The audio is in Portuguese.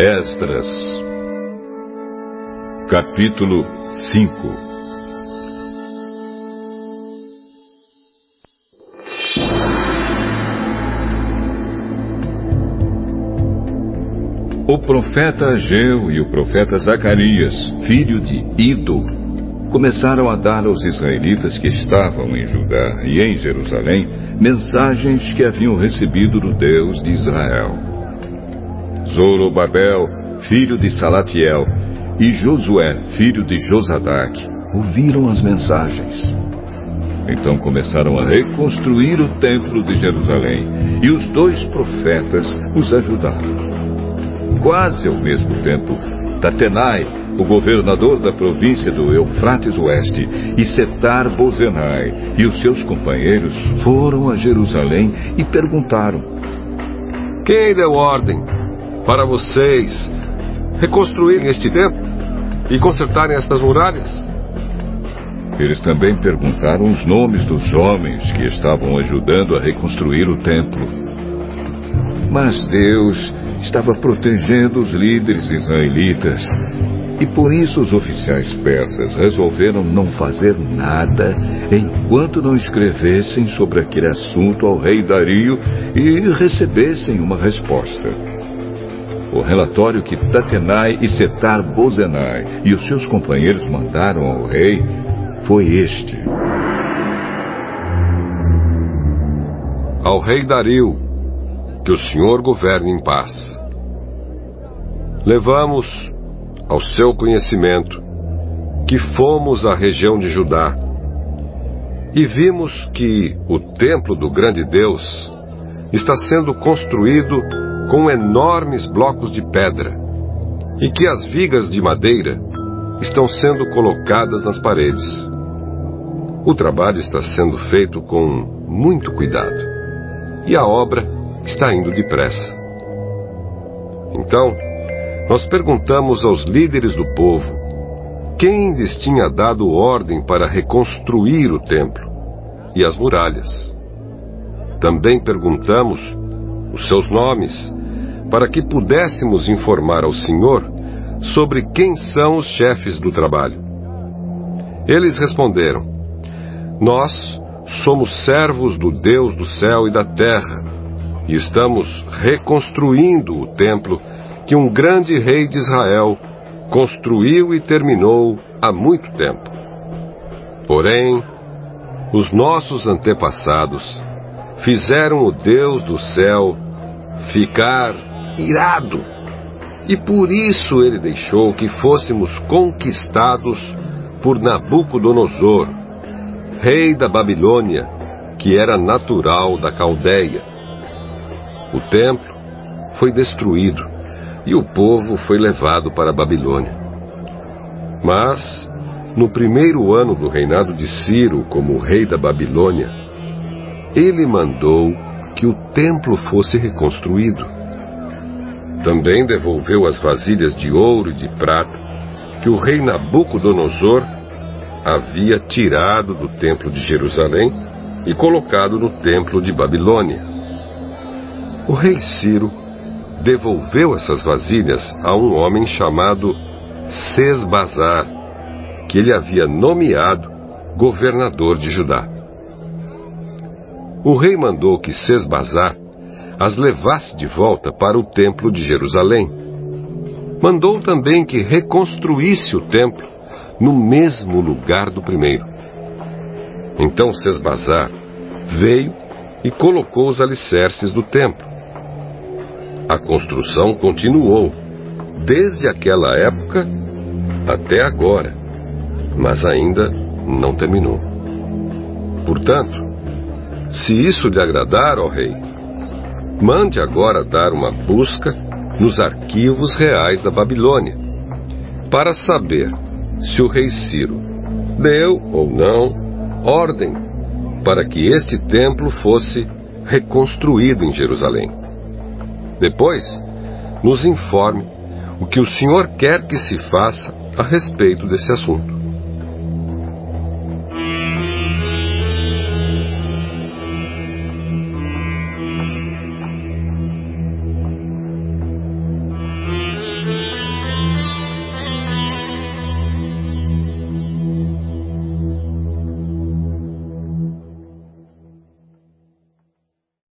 Esdras, capítulo 5 O profeta Ageu e o profeta Zacarias, filho de Ido, começaram a dar aos israelitas que estavam em Judá e em Jerusalém mensagens que haviam recebido do Deus de Israel. Zorobabel, filho de Salatiel, e Josué, filho de Josadac, ouviram as mensagens. Então começaram a reconstruir o templo de Jerusalém, e os dois profetas os ajudaram. Quase ao mesmo tempo, Tatenai, o governador da província do Eufrates Oeste, e Setar Bozenai e os seus companheiros foram a Jerusalém e perguntaram: Quem deu ordem para vocês reconstruírem este templo e consertarem estas muralhas? Eles também perguntaram os nomes dos homens que estavam ajudando a reconstruir o templo. Mas Deus estava protegendo os líderes israelitas. E por isso os oficiais persas resolveram não fazer nada enquanto não escrevessem sobre aquele assunto ao rei Dario e recebessem uma resposta. O relatório que Tatenai e Setar Bozenai e os seus companheiros mandaram ao rei foi este. Ao rei Dario, que o senhor governe em paz levamos ao seu conhecimento que fomos à região de Judá e vimos que o templo do grande Deus está sendo construído com enormes blocos de pedra e que as vigas de madeira estão sendo colocadas nas paredes. O trabalho está sendo feito com muito cuidado e a obra está indo depressa. Então, nós perguntamos aos líderes do povo quem lhes tinha dado ordem para reconstruir o templo e as muralhas. Também perguntamos os seus nomes para que pudéssemos informar ao Senhor sobre quem são os chefes do trabalho. Eles responderam: Nós somos servos do Deus do céu e da terra e estamos reconstruindo o templo que um grande rei de Israel construiu e terminou há muito tempo. Porém, os nossos antepassados fizeram o Deus do céu ficar irado. E por isso ele deixou que fôssemos conquistados por Nabucodonosor, rei da Babilônia, que era natural da Caldeia. O templo foi destruído e o povo foi levado para a Babilônia. Mas, no primeiro ano do reinado de Ciro como rei da Babilônia, ele mandou que o templo fosse reconstruído. Também devolveu as vasilhas de ouro e de prata que o rei Nabucodonosor havia tirado do templo de Jerusalém e colocado no templo de Babilônia. O rei Ciro devolveu essas vasilhas a um homem chamado Sesbazar, que ele havia nomeado governador de Judá. O rei mandou que Sesbazar as levasse de volta para o templo de Jerusalém. Mandou também que reconstruísse o templo no mesmo lugar do primeiro. Então Sesbazar veio e colocou os alicerces do templo. A construção continuou, desde aquela época até agora, mas ainda não terminou. Portanto, se isso lhe agradar, ó rei, mande agora dar uma busca nos arquivos reais da Babilônia, para saber se o rei Ciro deu ou não ordem para que este templo fosse reconstruído em Jerusalém. Depois, nos informe o que o senhor quer que se faça a respeito desse assunto.